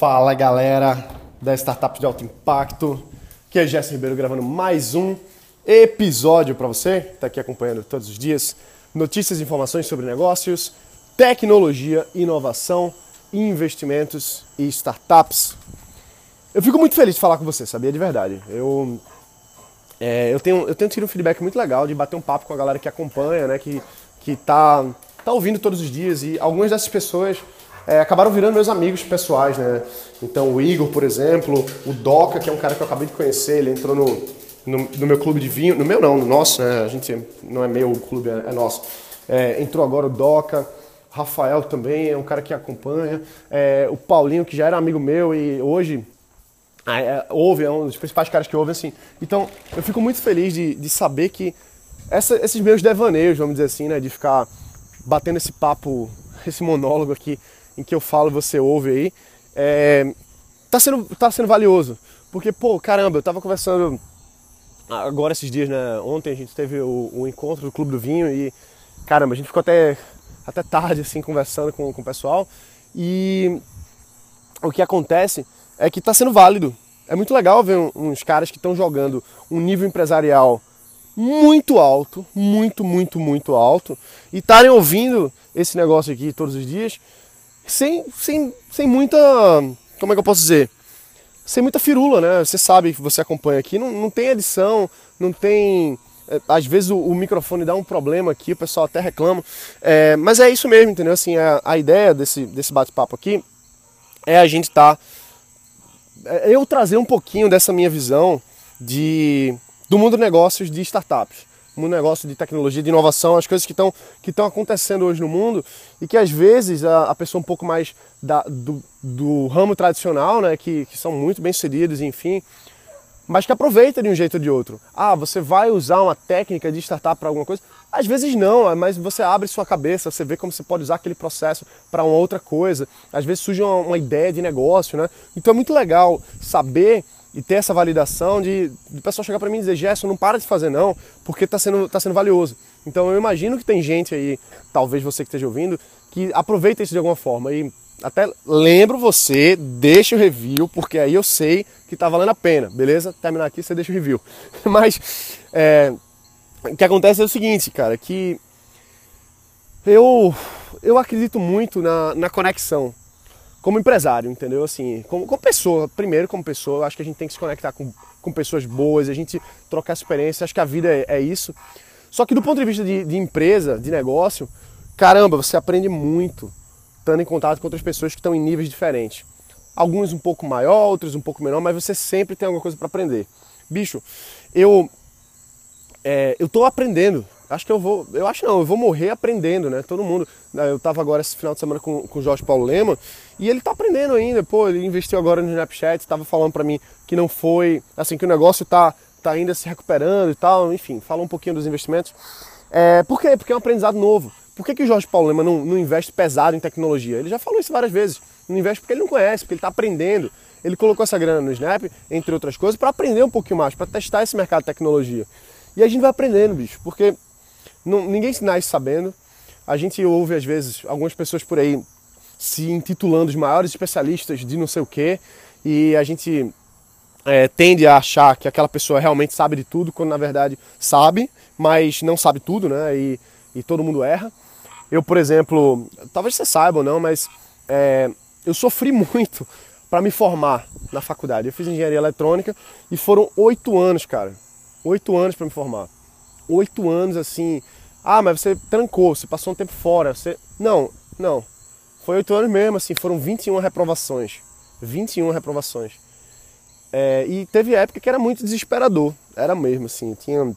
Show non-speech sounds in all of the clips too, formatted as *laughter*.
Fala galera da Startup de Alto Impacto, que é Jéssica Ribeiro gravando mais um episódio para você, que está aqui acompanhando todos os dias. Notícias e informações sobre negócios, tecnologia, inovação, investimentos e startups. Eu fico muito feliz de falar com você, sabia? De verdade. Eu, é, eu, tenho, eu tenho tido um feedback muito legal de bater um papo com a galera que acompanha, né? Que, que tá, tá ouvindo todos os dias e algumas dessas pessoas é, acabaram virando meus amigos pessoais, né? Então o Igor, por exemplo, o Doca, que é um cara que eu acabei de conhecer, ele entrou no, no, no meu clube de vinho, no meu não, no nosso, né? A gente não é meu, o clube é, é nosso. É, entrou agora o Doca, Rafael também é um cara que acompanha, é, o Paulinho, que já era amigo meu e hoje é, ouve, é um dos principais caras que ouvem, assim. Então, eu fico muito feliz de, de saber que essa, esses meus devaneios, vamos dizer assim, né, de ficar batendo esse papo, esse monólogo aqui, em que eu falo, você ouve aí, é, tá, sendo, tá sendo valioso. Porque, pô, caramba, eu tava conversando agora esses dias, né? Ontem a gente teve o, o encontro do Clube do Vinho e, caramba, a gente ficou até, até tarde, assim, conversando com, com o pessoal. E o que acontece é que tá sendo válido. É muito legal ver uns caras que estão jogando um nível empresarial muito alto, muito, muito, muito alto, e estarem ouvindo esse negócio aqui todos os dias sem, sem, sem muita. Como é que eu posso dizer? Sem muita firula, né? Você sabe que você acompanha aqui, não, não tem edição, não tem. É, às vezes o, o, microfone dá um problema aqui, o pessoal até reclama. É, mas é isso mesmo, entendeu? Assim, a, a ideia desse, desse bate-papo aqui é a gente estar. Tá, é eu trazer um pouquinho dessa minha visão de, do mundo de negócios de startups um negócio de tecnologia, de inovação, as coisas que estão que acontecendo hoje no mundo e que às vezes a, a pessoa um pouco mais da, do, do, ramo tradicional, né, que, que são muito bem sucedidos, enfim, mas que aproveita de um jeito ou de outro. Ah, você vai usar uma técnica de startup para alguma coisa? Às vezes não, mas você abre sua cabeça, você vê como você pode usar aquele processo para uma outra coisa. Às vezes surge uma, uma ideia de negócio, né? Então é muito legal saber e ter essa validação de, o pessoal chegar para mim e dizer, Gerson, não para de fazer não, porque está sendo, tá sendo valioso. Então eu imagino que tem gente aí, talvez você que esteja ouvindo, que aproveita isso de alguma forma. E até lembro você, deixa o review, porque aí eu sei que está valendo a pena, beleza? Terminar aqui, você deixa o review. *laughs* Mas é, o que acontece é o seguinte, cara, que eu, eu acredito muito na, na conexão como empresário, entendeu? Assim, como, como, pessoa, primeiro como pessoa, acho que a gente tem que se conectar com, com pessoas boas, a gente trocar experiência, acho que a vida é, é isso. Só que do ponto de vista de, de, empresa, de negócio, caramba, você aprende muito estando em contato com outras pessoas que estão em níveis diferentes. Alguns um pouco maior, outros um pouco menor, mas você sempre tem alguma coisa para aprender. Bicho, eu é, eu tô aprendendo acho que eu vou, eu acho não, eu vou morrer aprendendo, né? Todo mundo. Eu tava agora esse final de semana com, com o Jorge Paulo Lema e ele tá aprendendo ainda, pô, ele investiu agora no Snapchat, estava falando para mim que não foi, assim, que o negócio tá, tá ainda se recuperando e tal, enfim, falou um pouquinho dos investimentos. É, por quê? Porque é um aprendizado novo. Por que, que o Jorge Paulo Lema não, não investe pesado em tecnologia? Ele já falou isso várias vezes. Não investe porque ele não conhece, porque ele está aprendendo. Ele colocou essa grana no Snap, entre outras coisas, para aprender um pouquinho mais, para testar esse mercado de tecnologia. E a gente vai aprendendo, bicho, porque não, ninguém se nasce sabendo. A gente ouve, às vezes, algumas pessoas por aí se intitulando os maiores especialistas de não sei o quê, e a gente é, tende a achar que aquela pessoa realmente sabe de tudo, quando na verdade sabe, mas não sabe tudo, né? E, e todo mundo erra. Eu, por exemplo, talvez você saiba ou não, mas é, eu sofri *laughs* muito para me formar na faculdade. Eu fiz engenharia eletrônica e foram oito anos, cara. Oito anos para me formar oito anos assim. Ah, mas você trancou, você passou um tempo fora. Você... Não, não. Foi oito anos mesmo, assim, foram 21 reprovações. 21 reprovações. É, e teve época que era muito desesperador. Era mesmo, assim. Tinha,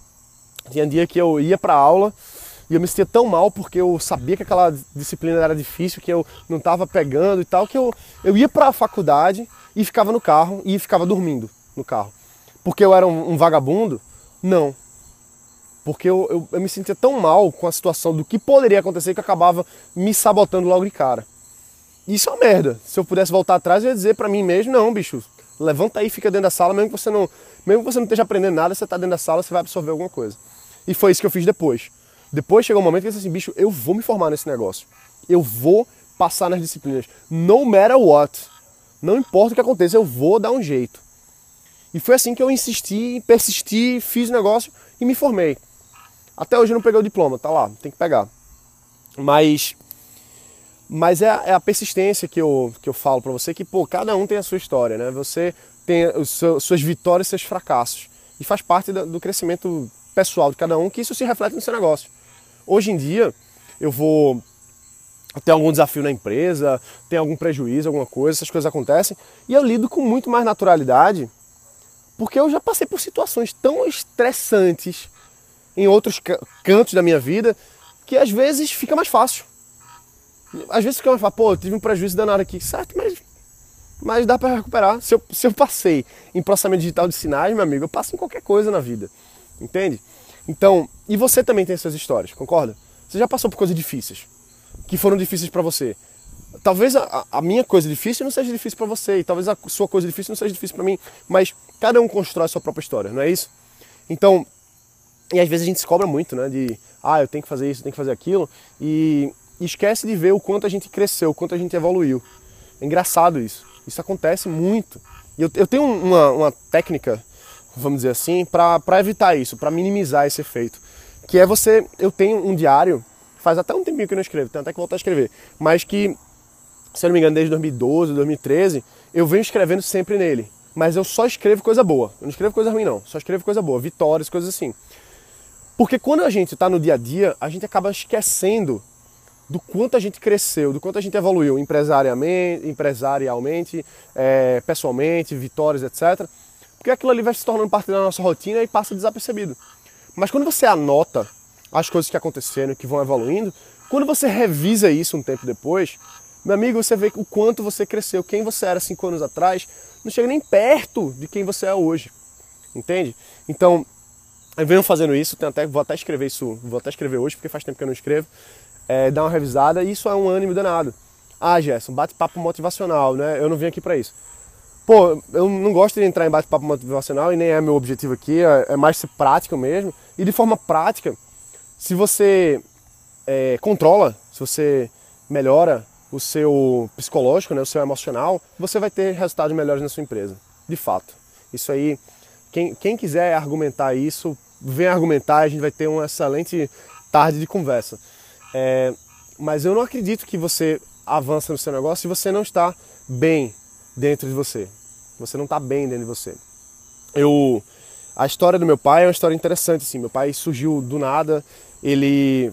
tinha dia que eu ia pra aula e eu me sentia tão mal porque eu sabia que aquela disciplina era difícil, que eu não estava pegando e tal, que eu, eu ia pra faculdade e ficava no carro e ficava dormindo no carro. Porque eu era um, um vagabundo? Não. Porque eu, eu, eu, me sentia tão mal com a situação do que poderia acontecer que eu acabava me sabotando logo de cara. Isso é uma merda. Se eu pudesse voltar atrás, eu ia dizer para mim mesmo, não, bicho, levanta aí, fica dentro da sala, mesmo que você não, mesmo que você não esteja aprendendo nada, você tá dentro da sala, você vai absorver alguma coisa. E foi isso que eu fiz depois. Depois chegou um momento que eu disse assim, bicho, eu vou me formar nesse negócio. Eu vou passar nas disciplinas. No matter what. Não importa o que aconteça, eu vou dar um jeito. E foi assim que eu insisti, persisti, fiz o negócio e me formei. Até hoje eu não peguei o diploma, tá lá, tem que pegar. Mas mas é a, é a persistência que eu, que eu falo para você, que pô, cada um tem a sua história, né? Você tem os suas vitórias e seus fracassos. E faz parte do, do crescimento pessoal de cada um, que isso se reflete no seu negócio. Hoje em dia, eu vou ter algum desafio na empresa, tem algum prejuízo, alguma coisa, essas coisas acontecem, e eu lido com muito mais naturalidade, porque eu já passei por situações tão estressantes em outros cantos da minha vida, que às vezes fica mais fácil. Às vezes fica mais fácil, pô, eu tive um prejuízo danado aqui, certo, mas, mas dá para recuperar. Se eu, se eu passei em processamento digital de sinais, meu amigo, eu passo em qualquer coisa na vida, entende? Então, e você também tem essas histórias, concorda? Você já passou por coisas difíceis, que foram difíceis para você. Talvez a, a, minha coisa difícil não seja difícil para você, e talvez a sua coisa difícil não seja difícil para mim, mas cada um constrói a sua própria história, não é isso? Então, e às vezes a gente se cobra muito, né? De, ah, eu tenho que fazer isso, eu tenho que fazer aquilo, e, e esquece de ver o quanto a gente cresceu, o quanto a gente evoluiu. É engraçado isso. Isso acontece muito. E eu, eu tenho uma, uma técnica, vamos dizer assim, para evitar isso, para minimizar esse efeito. Que é você. Eu tenho um diário, faz até um tempinho que eu não escrevo, tenho até que voltar a escrever, mas que, se eu não me engano, desde 2012, 2013, eu venho escrevendo sempre nele. Mas eu só escrevo coisa boa. Eu não escrevo coisa ruim, não. Só escrevo coisa boa, vitórias, coisas assim. Porque quando a gente está no dia a dia, a gente acaba esquecendo do quanto a gente cresceu, do quanto a gente evoluiu empresarialmente, empresarialmente é, pessoalmente, vitórias, etc. Porque aquilo ali vai se tornando parte da nossa rotina e passa desapercebido. Mas quando você anota as coisas que aconteceram, que vão evoluindo, quando você revisa isso um tempo depois, meu amigo, você vê o quanto você cresceu, quem você era cinco anos atrás, não chega nem perto de quem você é hoje. Entende? Então, eu venho fazendo isso, até, vou até escrever isso, vou até escrever hoje, porque faz tempo que eu não escrevo, é, uma revisada, isso é um ânimo danado. Ah, Gerson, bate-papo motivacional, né? Eu não vim aqui para isso. Pô, eu não gosto de entrar em bate-papo motivacional e nem é meu objetivo aqui, é, é mais ser prático mesmo. E de forma prática, se você é, controla, se você melhora o seu psicológico, né, o seu emocional, você vai ter resultados melhores na sua empresa. De fato. Isso aí quem, quem quiser argumentar isso, vem argumentar, a gente vai ter uma excelente tarde de conversa. É, mas eu não acredito que você avança no seu negócio se você não está bem dentro de você. Você não está bem dentro de você. Eu, a história do meu pai é uma história interessante. Assim. Meu pai surgiu do nada. Ele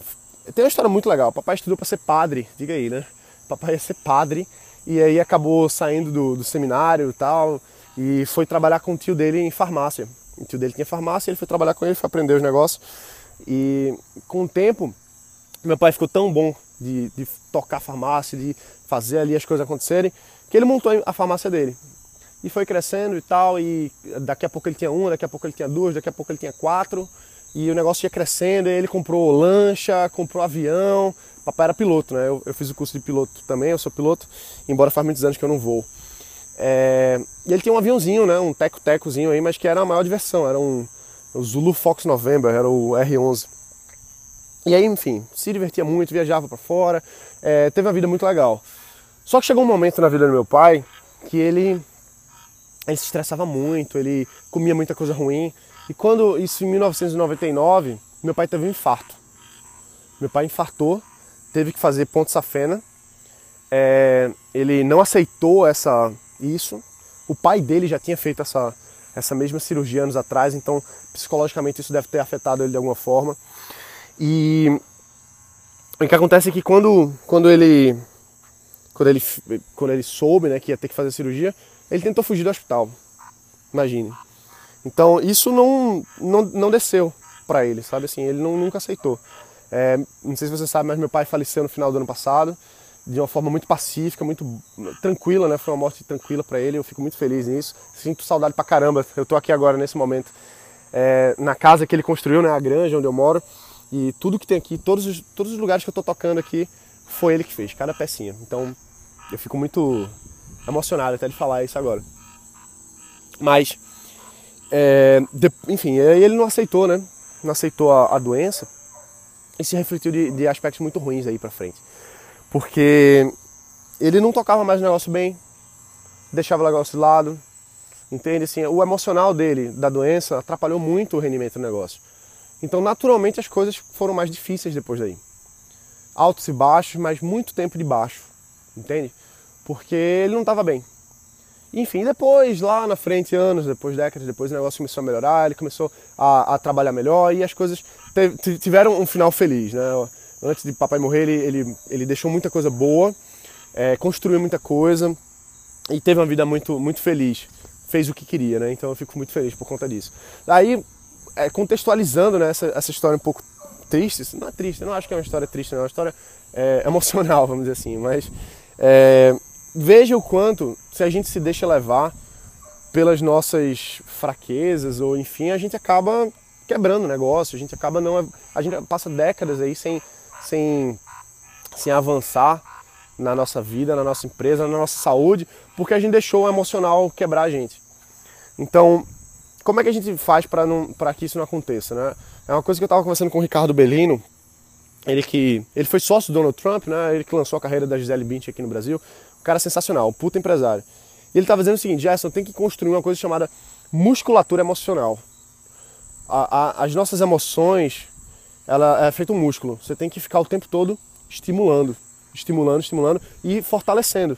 tem uma história muito legal. O papai estudou para ser padre, diga aí, né? Papai ia ser padre e aí acabou saindo do, do seminário e tal e foi trabalhar com o tio dele em farmácia. O tio dele tinha farmácia, ele foi trabalhar com ele, foi aprender os negócios. E com o tempo, meu pai ficou tão bom de, de tocar farmácia, de fazer ali as coisas acontecerem, que ele montou a farmácia dele. E foi crescendo e tal, e daqui a pouco ele tinha uma, daqui a pouco ele tinha duas, daqui a pouco ele tinha quatro, e o negócio ia crescendo, ele comprou lancha, comprou avião, papai era piloto, né? Eu, eu fiz o curso de piloto também, eu sou piloto, embora faz muitos anos que eu não vou. É, e ele tinha um aviãozinho, né, um teco-tecozinho aí, mas que era a maior diversão, era um o Zulu Fox November, era o R11. E aí, enfim, se divertia muito, viajava para fora, é, teve uma vida muito legal. Só que chegou um momento na vida do meu pai que ele, ele se estressava muito, ele comia muita coisa ruim. E quando, isso em 1999, meu pai teve um infarto. Meu pai infartou, teve que fazer ponto safena. É, ele não aceitou essa isso. O pai dele já tinha feito essa, essa mesma cirurgia anos atrás, então psicologicamente isso deve ter afetado ele de alguma forma. E o que acontece é que quando, quando ele quando ele quando ele soube, né, que ia ter que fazer a cirurgia, ele tentou fugir do hospital. Imagine. Então isso não não, não desceu para ele, sabe assim, ele não, nunca aceitou. É, não sei se você sabe, mas meu pai faleceu no final do ano passado de uma forma muito pacífica, muito tranquila, né? Foi uma morte tranquila para ele, eu fico muito feliz nisso. Sinto saudade pra caramba. Eu tô aqui agora nesse momento é, na casa que ele construiu, né? A granja onde eu moro. E tudo que tem aqui, todos os, todos os lugares que eu tô tocando aqui, foi ele que fez, cada pecinha. Então eu fico muito emocionado até de falar isso agora. Mas, é, de, enfim, ele não aceitou, né? Não aceitou a, a doença e se refletiu de, de aspectos muito ruins aí pra frente porque ele não tocava mais o negócio bem. deixava o negócio de lado, entende? Assim, o emocional dele, da doença, atrapalhou muito o rendimento do negócio. Então, naturalmente, as coisas foram mais difíceis depois daí. Altos e baixos, mas muito tempo de baixo, entende? Porque ele não estava bem. Enfim, depois, lá na frente, anos depois, décadas depois, o negócio começou a melhorar, ele começou a, a trabalhar melhor e as coisas tiveram um final feliz, né? Antes de papai morrer, ele, ele, ele deixou muita coisa boa, é, construiu muita coisa e teve uma vida muito, muito feliz. Fez o que queria, né? Então eu fico muito feliz por conta disso. Aí, é, contextualizando né, essa, essa história um pouco triste, não é triste, eu não acho que é uma história triste, não, é uma história é, *laughs* emocional, vamos dizer assim, mas é, veja o quanto, se a gente se deixa levar pelas nossas fraquezas, ou enfim, a gente acaba quebrando o negócio, a gente acaba não. A gente passa décadas aí sem, sem, sem avançar na nossa vida, na nossa empresa, na nossa saúde, porque a gente deixou o emocional quebrar a gente. Então, como é que a gente faz para que isso não aconteça, né? É uma coisa que eu estava conversando com o Ricardo Bellino, ele que ele foi sócio do Donald Trump, né? Ele que lançou a carreira da Gisele Bündchen aqui no Brasil, um cara sensacional, um puta empresário. E ele estava dizendo o seguinte, Gerson, tem que construir uma coisa chamada musculatura emocional. A, a, as nossas emoções, ela é feito um músculo. Você tem que ficar o tempo todo estimulando, estimulando, estimulando e fortalecendo.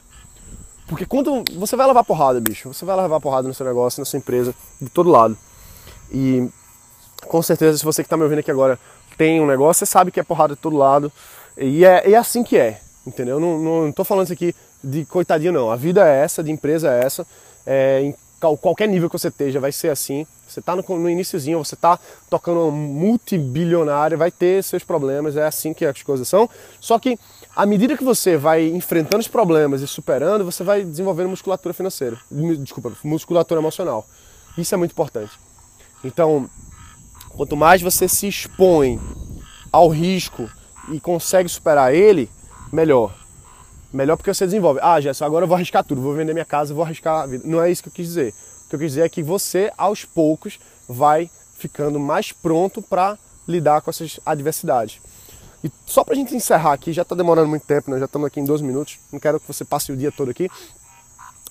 Porque quando você vai levar porrada, bicho, você vai levar porrada no seu negócio, na sua empresa, de todo lado. E com certeza, se você que está me ouvindo aqui agora tem um negócio, você sabe que é porrada de todo lado. E é, é assim que é, entendeu? Não, não, não tô falando isso aqui de coitadinho, não. A vida é essa, de empresa é essa. É, em qualquer nível que você esteja, vai ser assim. Você está no, no iníciozinho, você está tocando uma multibilionária, vai ter seus problemas, é assim que as coisas são. Só que à medida que você vai enfrentando os problemas e superando, você vai desenvolvendo musculatura financeira. Desculpa, musculatura emocional. Isso é muito importante. Então, quanto mais você se expõe ao risco e consegue superar ele, melhor. Melhor porque você desenvolve. Ah, Gerson, agora eu vou arriscar tudo, vou vender minha casa, vou arriscar a vida. Não é isso que eu quis dizer. O que eu quis dizer é que você, aos poucos, vai ficando mais pronto para lidar com essas adversidades. E só para a gente encerrar aqui, já está demorando muito tempo, né? já estamos aqui em 12 minutos, não quero que você passe o dia todo aqui.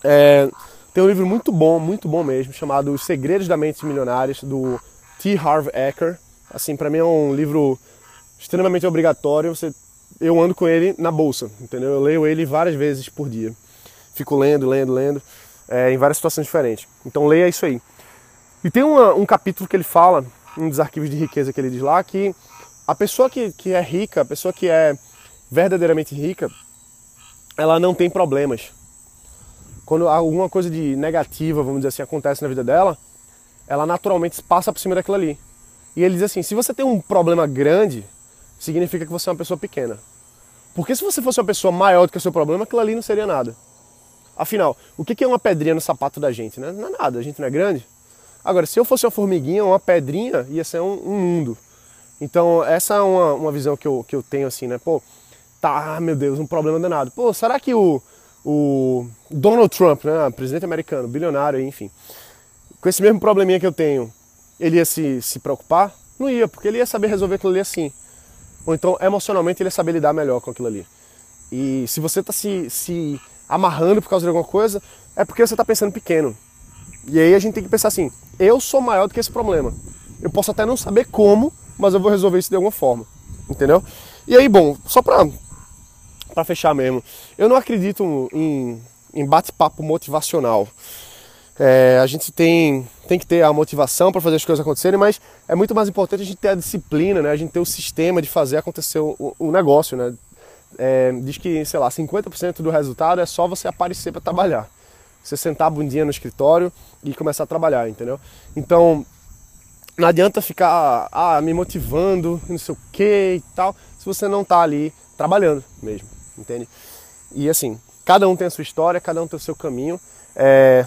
É, tem um livro muito bom, muito bom mesmo, chamado Os Segredos da Mente Milionárias, do T. Harv Eker. Assim, para mim é um livro extremamente obrigatório. Você eu ando com ele na bolsa, entendeu? Eu leio ele várias vezes por dia. Fico lendo, lendo, lendo, é, em várias situações diferentes. Então leia isso aí. E tem uma, um capítulo que ele fala, um dos arquivos de riqueza que ele diz lá, que a pessoa que, que é rica, a pessoa que é verdadeiramente rica, ela não tem problemas. Quando alguma coisa de negativa, vamos dizer assim, acontece na vida dela, ela naturalmente passa por cima daquilo ali. E ele diz assim: se você tem um problema grande, significa que você é uma pessoa pequena. Porque se você fosse uma pessoa maior do que o seu problema, aquilo ali não seria nada. Afinal, o que é uma pedrinha no sapato da gente? Né? Não é nada, a gente não é grande. Agora, se eu fosse uma formiguinha, uma pedrinha, ia ser um, um mundo. Então, essa é uma, uma visão que eu, que eu tenho assim, né? Pô, tá, meu Deus, um problema danado. Pô, será que o, o Donald Trump, né, presidente americano, bilionário, enfim, com esse mesmo probleminha que eu tenho, ele ia se, se preocupar? Não ia, porque ele ia saber resolver aquilo ali assim. Ou então, emocionalmente, ele ia saber lidar melhor com aquilo ali. E se você está se, se amarrando por causa de alguma coisa, é porque você está pensando pequeno. E aí a gente tem que pensar assim: eu sou maior do que esse problema. Eu posso até não saber como, mas eu vou resolver isso de alguma forma. Entendeu? E aí, bom, só para para fechar mesmo, eu não acredito em, em bate-papo motivacional. É, a gente tem, tem que ter a motivação para fazer as coisas acontecerem, mas é muito mais importante a gente ter a disciplina, né? a gente ter o sistema de fazer acontecer o, o negócio. Né? É, diz que, sei lá, 50% do resultado é só você aparecer para trabalhar. Você sentar a bundinha no escritório e começar a trabalhar, entendeu? Então, não adianta ficar ah, me motivando, não sei o que e tal, se você não está ali trabalhando mesmo, entende? E assim, cada um tem a sua história, cada um tem o seu caminho. É,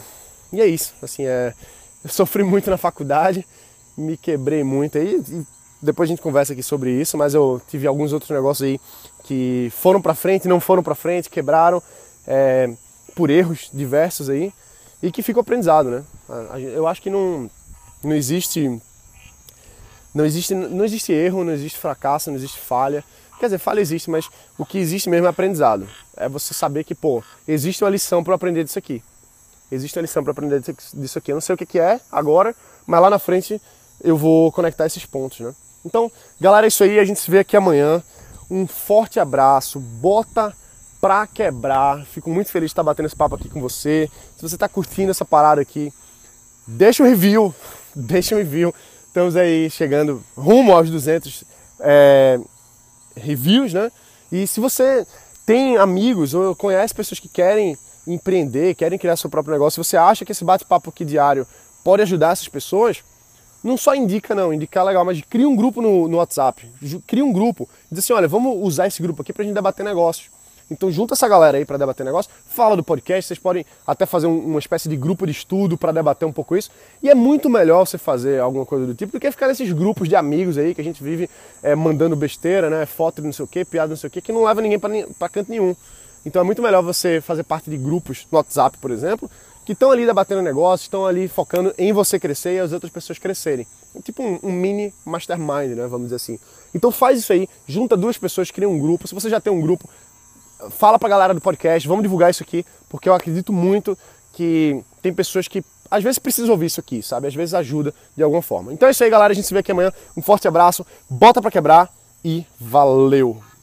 e é isso, assim, é, eu sofri *laughs* muito na faculdade, me quebrei muito aí, depois a gente conversa aqui sobre isso, mas eu tive alguns outros negócios aí que foram para frente, não foram para frente, quebraram é, por erros diversos aí e que ficou aprendizado, né? Eu acho que não, não existe não existe não existe erro, não existe fracasso, não existe falha. Quer dizer, falha existe, mas o que existe mesmo é aprendizado. É você saber que, pô, existe uma lição para aprender disso aqui. existe uma lição para aprender disso aqui. Eu não sei o que é agora, mas lá na frente eu vou conectar esses pontos, né? Então, galera, é isso aí. A gente se vê aqui amanhã. Um forte abraço. Bota pra quebrar. Fico muito feliz de estar batendo esse papo aqui com você. Se você está curtindo essa parada aqui, deixa um review. *laughs* Deixa um review. Estamos aí chegando rumo aos 200 é, reviews, né? E se você tem amigos ou conhece pessoas que querem empreender, querem criar seu próprio negócio, você acha que esse bate-papo aqui diário pode ajudar essas pessoas, não só indica não, indicar legal, mas cria um grupo no, no WhatsApp, cria um grupo, diz assim, olha, vamos usar esse grupo aqui pra gente debater negócios. Então junta essa galera aí para debater negócio, fala do podcast, vocês podem até fazer um, uma espécie de grupo de estudo para debater um pouco isso. E é muito melhor você fazer alguma coisa do tipo do que ficar nesses grupos de amigos aí que a gente vive é, mandando besteira, né? Foto de não sei o que, piada não sei o que, que não leva ninguém para canto nenhum. Então é muito melhor você fazer parte de grupos no WhatsApp, por exemplo, que estão ali debatendo negócios, estão ali focando em você crescer e as outras pessoas crescerem. É tipo um, um, mini mastermind, né? Vamos dizer assim. Então faz isso aí, junta duas pessoas, cria um grupo. Se você já tem um grupo, fala pra galera do podcast, vamos divulgar isso aqui, porque eu acredito muito que tem pessoas que às vezes precisam ouvir isso aqui, sabe? Às vezes ajuda de alguma forma. Então é isso aí, galera. A gente se vê aqui amanhã. Um forte abraço, bota pra quebrar e valeu!